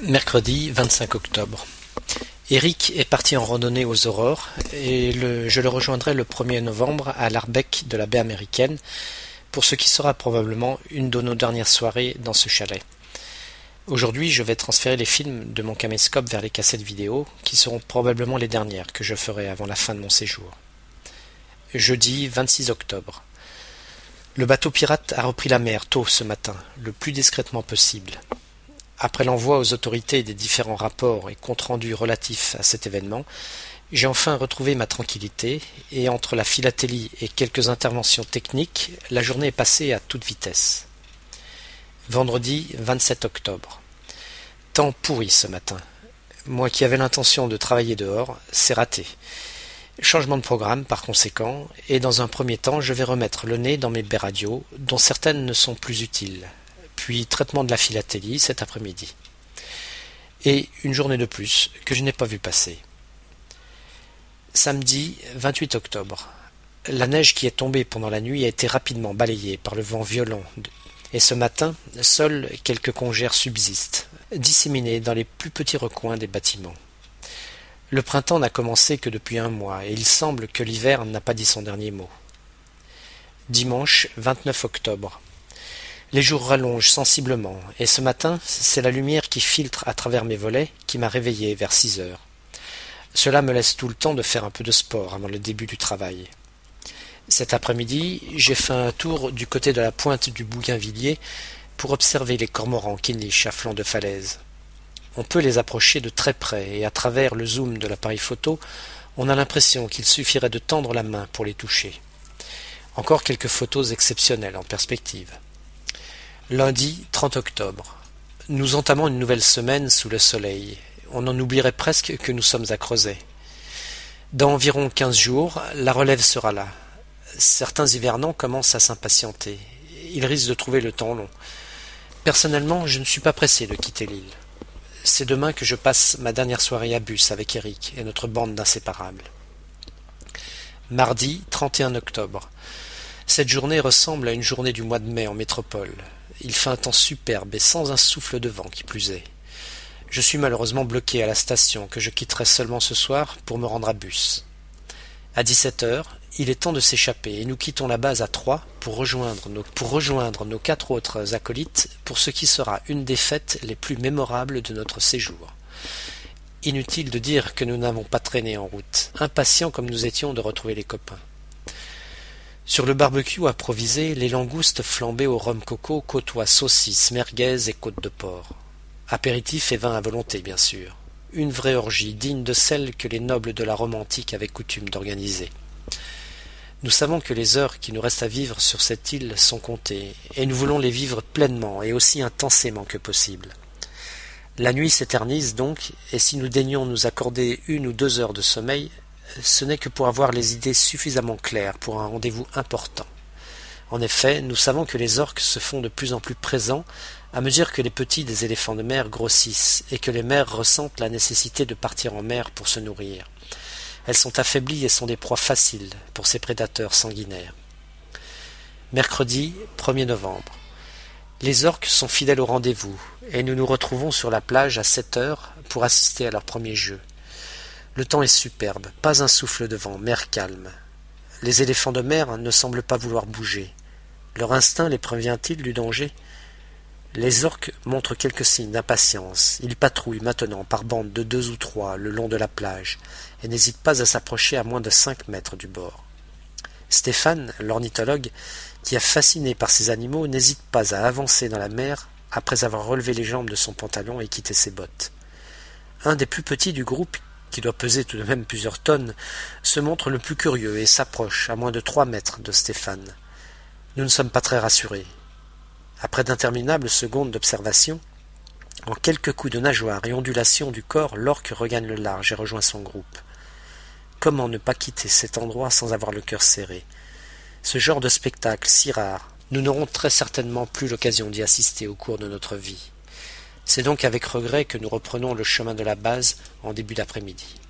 Mercredi vingt-cinq octobre. Eric est parti en randonnée aux aurores et je le rejoindrai le 1er novembre à l'Arbec de la baie américaine pour ce qui sera probablement une de nos dernières soirées dans ce chalet. Aujourd'hui, je vais transférer les films de mon caméscope vers les cassettes vidéo qui seront probablement les dernières que je ferai avant la fin de mon séjour. Jeudi 26 octobre. Le bateau pirate a repris la mer tôt ce matin, le plus discrètement possible. Après l'envoi aux autorités des différents rapports et comptes rendus relatifs à cet événement, j'ai enfin retrouvé ma tranquillité, et entre la philatélie et quelques interventions techniques, la journée est passée à toute vitesse. Vendredi 27 octobre. Temps pourri ce matin. Moi qui avais l'intention de travailler dehors, c'est raté. Changement de programme par conséquent, et dans un premier temps je vais remettre le nez dans mes baies radio, dont certaines ne sont plus utiles puis traitement de la philatélie cet après-midi. Et une journée de plus que je n'ai pas vu passer. Samedi 28 octobre. La neige qui est tombée pendant la nuit a été rapidement balayée par le vent violent, et ce matin, seuls quelques congères subsistent, disséminés dans les plus petits recoins des bâtiments. Le printemps n'a commencé que depuis un mois, et il semble que l'hiver n'a pas dit son dernier mot. Dimanche 29 octobre. Les jours rallongent sensiblement, et ce matin, c'est la lumière qui filtre à travers mes volets qui m'a réveillé vers six heures. Cela me laisse tout le temps de faire un peu de sport avant le début du travail. Cet après-midi, j'ai fait un tour du côté de la pointe du Bougainvilliers pour observer les cormorans qui nichent à flanc de falaise. On peut les approcher de très près et à travers le zoom de l'appareil photo, on a l'impression qu'il suffirait de tendre la main pour les toucher. Encore quelques photos exceptionnelles en perspective. Lundi 30 octobre. Nous entamons une nouvelle semaine sous le soleil. On en oublierait presque que nous sommes à Crozet. Dans environ quinze jours, la relève sera là. Certains hivernants commencent à s'impatienter. Ils risquent de trouver le temps long. Personnellement, je ne suis pas pressé de quitter l'île. C'est demain que je passe ma dernière soirée à bus avec Eric et notre bande d'inséparables. Mardi 31 octobre. Cette journée ressemble à une journée du mois de mai en métropole. Il fait un temps superbe et sans un souffle de vent qui plus est. Je suis malheureusement bloqué à la station que je quitterai seulement ce soir pour me rendre à bus. À dix-sept heures, il est temps de s'échapper et nous quittons la base à trois pour rejoindre nos, pour rejoindre nos quatre autres acolytes pour ce qui sera une des fêtes les plus mémorables de notre séjour. Inutile de dire que nous n'avons pas traîné en route, impatients comme nous étions de retrouver les copains. Sur le barbecue improvisé, les langoustes flambées au rhum coco côtoient saucisses, merguez et côtes de porc. Apéritif et vin à volonté, bien sûr. Une vraie orgie digne de celle que les nobles de la Rome antique avaient coutume d'organiser. Nous savons que les heures qui nous restent à vivre sur cette île sont comptées, et nous voulons les vivre pleinement et aussi intensément que possible. La nuit s'éternise donc, et si nous daignions nous accorder une ou deux heures de sommeil, ce n'est que pour avoir les idées suffisamment claires pour un rendez-vous important. En effet, nous savons que les orques se font de plus en plus présents à mesure que les petits des éléphants de mer grossissent et que les mères ressentent la nécessité de partir en mer pour se nourrir. Elles sont affaiblies et sont des proies faciles pour ces prédateurs sanguinaires. Mercredi 1er novembre. Les orques sont fidèles au rendez-vous et nous nous retrouvons sur la plage à sept heures pour assister à leur premier jeu. Le temps est superbe, pas un souffle de vent, mer calme. Les éléphants de mer ne semblent pas vouloir bouger. Leur instinct les prévient-il du danger? Les orques montrent quelques signes d'impatience. Ils patrouillent maintenant par bandes de deux ou trois le long de la plage et n'hésitent pas à s'approcher à moins de cinq mètres du bord. Stéphane, l'ornithologue, qui est fasciné par ces animaux, n'hésite pas à avancer dans la mer après avoir relevé les jambes de son pantalon et quitté ses bottes. Un des plus petits du groupe qui doit peser tout de même plusieurs tonnes, se montre le plus curieux et s'approche à moins de trois mètres de Stéphane. Nous ne sommes pas très rassurés. Après d'interminables secondes d'observation, en quelques coups de nageoire et ondulations du corps, l'orque regagne le large et rejoint son groupe. Comment ne pas quitter cet endroit sans avoir le cœur serré? Ce genre de spectacle si rare, nous n'aurons très certainement plus l'occasion d'y assister au cours de notre vie. C'est donc avec regret que nous reprenons le chemin de la base en début d'après-midi.